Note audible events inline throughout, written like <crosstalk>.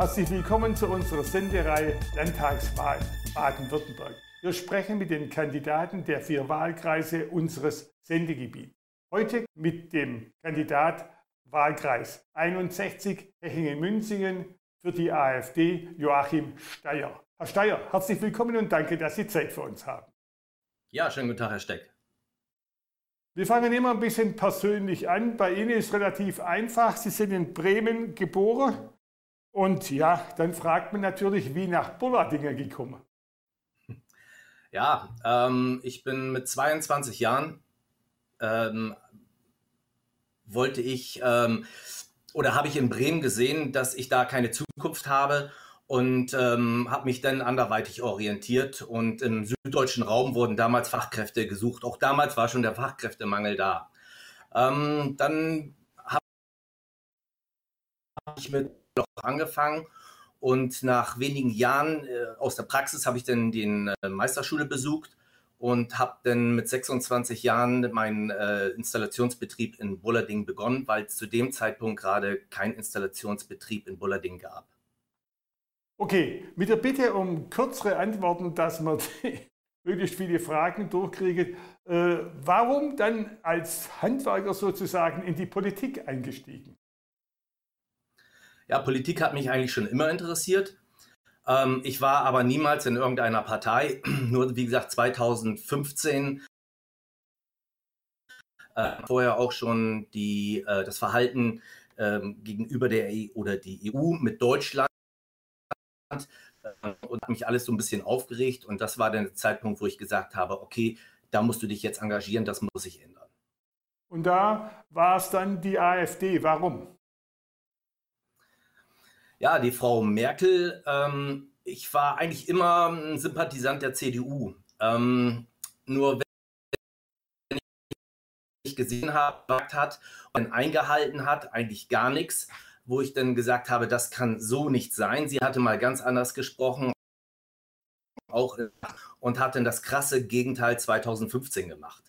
Herzlich willkommen zu unserer Sendereihe Landtagswahl Baden-Württemberg. Wir sprechen mit den Kandidaten der vier Wahlkreise unseres Sendegebiets. Heute mit dem Kandidat Wahlkreis 61 Hechingen-Münzingen für die AfD Joachim Steyer. Herr Steyer, herzlich willkommen und danke, dass Sie Zeit für uns haben. Ja, schönen guten Tag, Herr Steck. Wir fangen immer ein bisschen persönlich an. Bei Ihnen ist es relativ einfach. Sie sind in Bremen geboren. Und ja, dann fragt man natürlich, wie nach Bullardinger gekommen. <laughs> Ja, ähm, ich bin mit 22 Jahren, ähm, wollte ich ähm, oder habe ich in Bremen gesehen, dass ich da keine Zukunft habe und ähm, habe mich dann anderweitig orientiert. Und im süddeutschen Raum wurden damals Fachkräfte gesucht. Auch damals war schon der Fachkräftemangel da. Ähm, dann habe ich mit noch angefangen und nach wenigen Jahren äh, aus der Praxis habe ich dann den äh, Meisterschule besucht und habe dann mit 26 Jahren meinen äh, Installationsbetrieb in Bullerding begonnen, weil es zu dem Zeitpunkt gerade keinen Installationsbetrieb in Bullerding gab. Okay, mit der Bitte um kürzere Antworten, dass man <laughs> möglichst viele Fragen durchkriegen. Äh, warum dann als Handwerker sozusagen in die Politik eingestiegen? Ja, Politik hat mich eigentlich schon immer interessiert. Ähm, ich war aber niemals in irgendeiner Partei. <clears throat> Nur, wie gesagt, 2015 äh, vorher auch schon die, äh, das Verhalten äh, gegenüber der EU oder die EU mit Deutschland äh, und mich alles so ein bisschen aufgeregt. Und das war der Zeitpunkt, wo ich gesagt habe, okay, da musst du dich jetzt engagieren, das muss sich ändern. Und da war es dann die AfD. Warum? Ja, die Frau Merkel, ähm, ich war eigentlich immer ein Sympathisant der CDU. Ähm, nur wenn ich gesehen habe, hat und eingehalten hat, eigentlich gar nichts wo ich dann gesagt habe, das kann so nicht sein. Sie hatte mal ganz anders gesprochen auch und hat dann das krasse Gegenteil 2015 gemacht.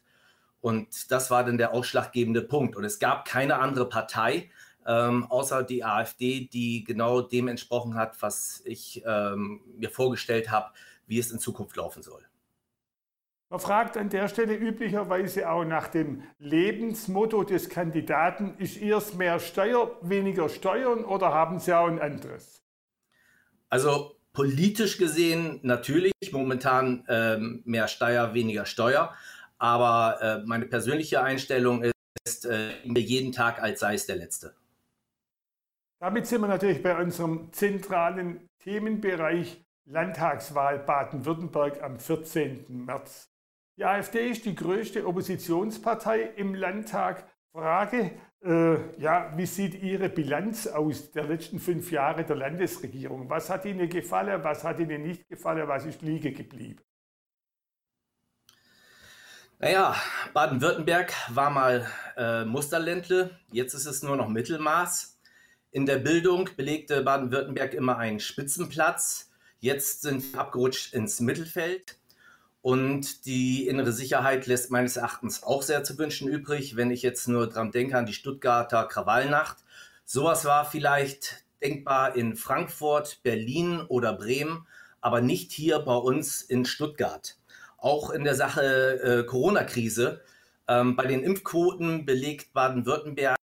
Und das war dann der ausschlaggebende Punkt. Und es gab keine andere Partei, ähm, außer die AfD, die genau dem entsprochen hat, was ich ähm, mir vorgestellt habe, wie es in Zukunft laufen soll. Man fragt an der Stelle üblicherweise auch nach dem Lebensmotto des Kandidaten. Ist ihrs mehr Steuer, weniger Steuern oder haben Sie auch ein anderes? Also politisch gesehen natürlich momentan ähm, mehr Steuer, weniger Steuer. Aber äh, meine persönliche Einstellung ist, äh, jeden Tag als sei es der letzte. Damit sind wir natürlich bei unserem zentralen Themenbereich Landtagswahl Baden-Württemberg am 14. März. Die AfD ist die größte Oppositionspartei im Landtag. Frage, äh, ja, wie sieht Ihre Bilanz aus der letzten fünf Jahre der Landesregierung? Was hat Ihnen gefallen, was hat Ihnen nicht gefallen, was ist liegen geblieben? Naja, Baden-Württemberg war mal äh, Musterländle, jetzt ist es nur noch Mittelmaß. In der Bildung belegte Baden-Württemberg immer einen Spitzenplatz. Jetzt sind wir abgerutscht ins Mittelfeld. Und die innere Sicherheit lässt meines Erachtens auch sehr zu wünschen übrig, wenn ich jetzt nur dran denke an die Stuttgarter Krawallnacht. Sowas war vielleicht denkbar in Frankfurt, Berlin oder Bremen, aber nicht hier bei uns in Stuttgart. Auch in der Sache äh, Corona-Krise. Ähm, bei den Impfquoten belegt Baden-Württemberg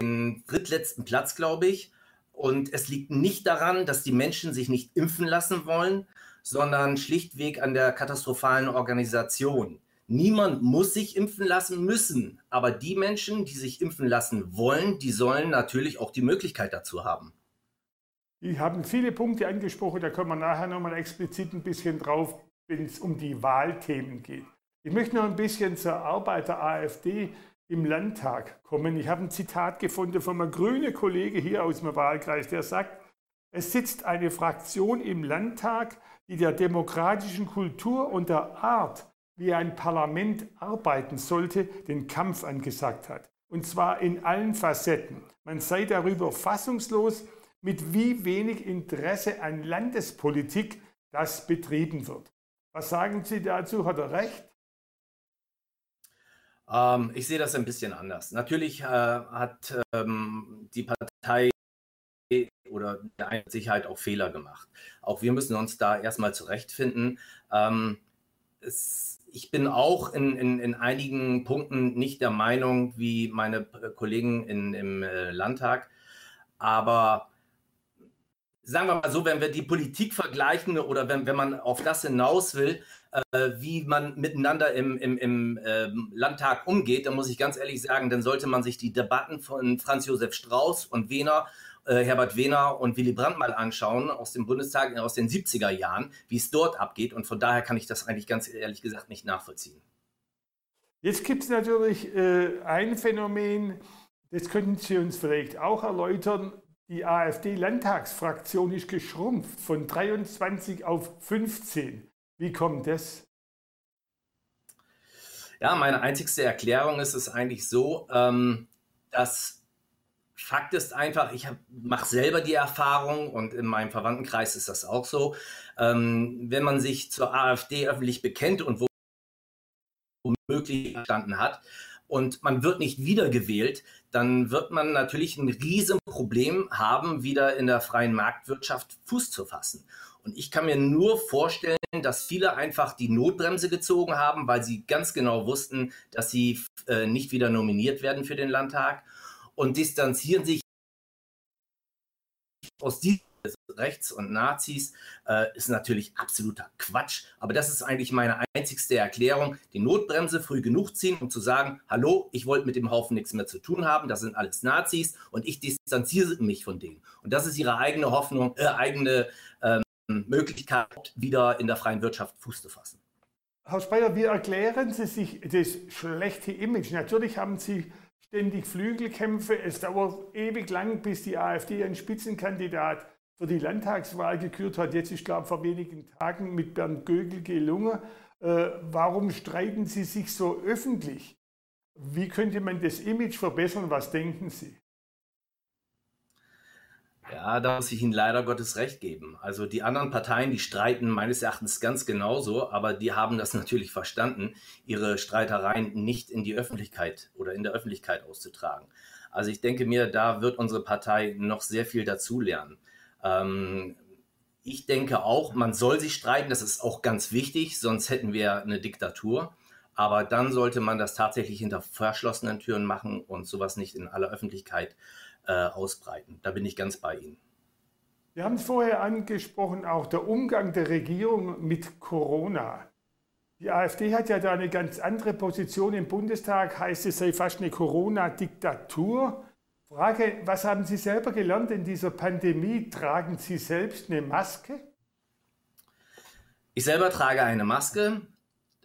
den drittletzten Platz, glaube ich. Und es liegt nicht daran, dass die Menschen sich nicht impfen lassen wollen, sondern schlichtweg an der katastrophalen Organisation. Niemand muss sich impfen lassen müssen, aber die Menschen, die sich impfen lassen wollen, die sollen natürlich auch die Möglichkeit dazu haben. Sie haben viele Punkte angesprochen, da kommen wir nachher nochmal explizit ein bisschen drauf, wenn es um die Wahlthemen geht. Ich möchte noch ein bisschen zur Arbeit der AfD im Landtag kommen. Ich habe ein Zitat gefunden von einem grünen Kollege hier aus dem Wahlkreis, der sagt, es sitzt eine Fraktion im Landtag, die der demokratischen Kultur und der Art, wie ein Parlament arbeiten sollte, den Kampf angesagt hat. Und zwar in allen Facetten. Man sei darüber fassungslos, mit wie wenig Interesse an Landespolitik das betrieben wird. Was sagen Sie dazu? Hat er recht? Ähm, ich sehe das ein bisschen anders. Natürlich äh, hat ähm, die Partei oder der Sicherheit auch Fehler gemacht. Auch wir müssen uns da erstmal zurechtfinden. Ähm, es, ich bin auch in, in, in, einigen Punkten nicht der Meinung wie meine Kollegen in, im äh, Landtag, aber sagen wir mal so, wenn wir die Politik vergleichen oder wenn, wenn man auf das hinaus will, äh, wie man miteinander im, im, im äh, Landtag umgeht, dann muss ich ganz ehrlich sagen, dann sollte man sich die Debatten von Franz Josef Strauß und Wehner äh, Herbert Wehner und Willy Brandt mal anschauen aus dem Bundestag aus den 70er Jahren, wie es dort abgeht. Und von daher kann ich das eigentlich ganz ehrlich gesagt nicht nachvollziehen. Jetzt gibt es natürlich äh, ein Phänomen, das könnten Sie uns vielleicht auch erläutern. Die AfD-Landtagsfraktion ist geschrumpft von 23 auf 15. Wie kommt das? Ja, meine einzigste Erklärung ist es eigentlich so, ähm, dass Fakt ist einfach, ich mache selber die Erfahrung und in meinem Verwandtenkreis ist das auch so, ähm, wenn man sich zur AfD öffentlich bekennt und womöglich verstanden hat und man wird nicht wiedergewählt, dann wird man natürlich ein Riesenproblem haben, wieder in der freien Marktwirtschaft Fuß zu fassen. Und ich kann mir nur vorstellen, dass viele einfach die Notbremse gezogen haben, weil sie ganz genau wussten, dass sie äh, nicht wieder nominiert werden für den Landtag und distanzieren sich aus diesem Rechts und Nazis äh, ist natürlich absoluter Quatsch. Aber das ist eigentlich meine einzigste Erklärung. Die Notbremse früh genug ziehen, um zu sagen, hallo, ich wollte mit dem Haufen nichts mehr zu tun haben, das sind alles Nazis und ich distanziere mich von denen. Und das ist ihre eigene Hoffnung, äh, eigene ähm, Möglichkeit, wieder in der freien Wirtschaft Fuß zu fassen. Herr Speyer, wie erklären Sie sich das schlechte Image? Natürlich haben Sie ständig Flügelkämpfe. Es dauert ewig lang, bis die AfD einen Spitzenkandidat für die Landtagswahl gekürt hat. Jetzt ist, glaube ich, vor wenigen Tagen mit Bernd Gögel gelungen. Äh, warum streiten Sie sich so öffentlich? Wie könnte man das Image verbessern? Was denken Sie? Ja, da muss ich Ihnen leider Gottes recht geben. Also die anderen Parteien, die streiten meines Erachtens ganz genauso, aber die haben das natürlich verstanden, ihre Streitereien nicht in die Öffentlichkeit oder in der Öffentlichkeit auszutragen. Also ich denke mir, da wird unsere Partei noch sehr viel dazulernen. Ähm, ich denke auch, man soll sich streiten, das ist auch ganz wichtig, sonst hätten wir eine Diktatur. Aber dann sollte man das tatsächlich hinter verschlossenen Türen machen und sowas nicht in aller Öffentlichkeit äh, ausbreiten. Da bin ich ganz bei Ihnen. Wir haben es vorher angesprochen, auch der Umgang der Regierung mit Corona. Die AfD hat ja da eine ganz andere Position im Bundestag, heißt es sei fast eine Corona-Diktatur. Frage, was haben Sie selber gelernt in dieser Pandemie? Tragen Sie selbst eine Maske? Ich selber trage eine Maske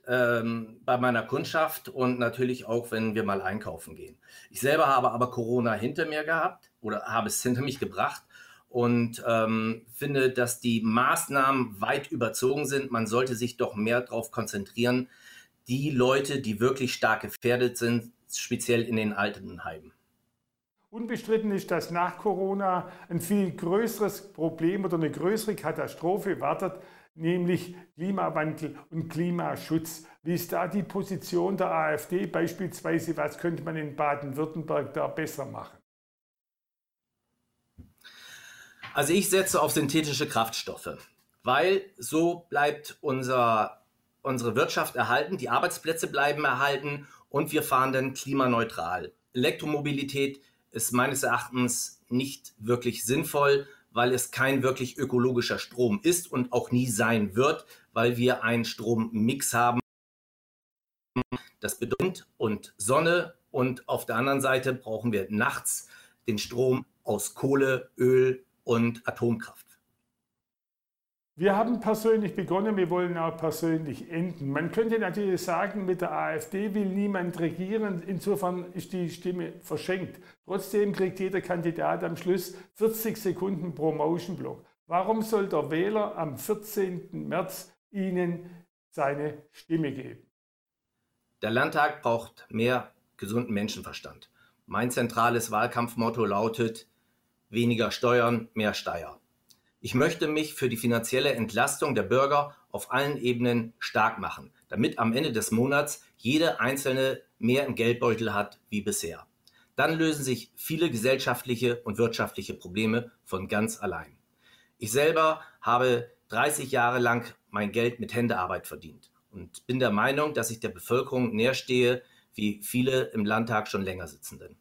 ähm, bei meiner Kundschaft und natürlich auch, wenn wir mal einkaufen gehen. Ich selber habe aber Corona hinter mir gehabt oder habe es hinter mich gebracht und ähm, finde, dass die Maßnahmen weit überzogen sind. Man sollte sich doch mehr darauf konzentrieren, die Leute, die wirklich stark gefährdet sind, speziell in den Altenheimen. Unbestritten ist, dass nach Corona ein viel größeres Problem oder eine größere Katastrophe wartet, nämlich Klimawandel und Klimaschutz. Wie ist da die Position der AfD beispielsweise? Was könnte man in Baden-Württemberg da besser machen? Also ich setze auf synthetische Kraftstoffe, weil so bleibt unser, unsere Wirtschaft erhalten, die Arbeitsplätze bleiben erhalten und wir fahren dann klimaneutral. Elektromobilität ist meines Erachtens nicht wirklich sinnvoll, weil es kein wirklich ökologischer Strom ist und auch nie sein wird, weil wir einen Strommix haben. Das bedeutet und Sonne und auf der anderen Seite brauchen wir nachts den Strom aus Kohle, Öl und Atomkraft. Wir haben persönlich begonnen, wir wollen auch persönlich enden. Man könnte natürlich sagen, mit der AfD will niemand regieren, insofern ist die Stimme verschenkt. Trotzdem kriegt jeder Kandidat am Schluss 40 Sekunden pro Motion-Block. Warum soll der Wähler am 14. März Ihnen seine Stimme geben? Der Landtag braucht mehr gesunden Menschenverstand. Mein zentrales Wahlkampfmotto lautet, weniger Steuern, mehr Steier. Ich möchte mich für die finanzielle Entlastung der Bürger auf allen Ebenen stark machen, damit am Ende des Monats jede einzelne mehr im Geldbeutel hat wie bisher. dann lösen sich viele gesellschaftliche und wirtschaftliche Probleme von ganz allein. Ich selber habe 30 Jahre lang mein Geld mit Händearbeit verdient und bin der Meinung, dass ich der Bevölkerung näher stehe, wie viele im Landtag schon länger sitzenden.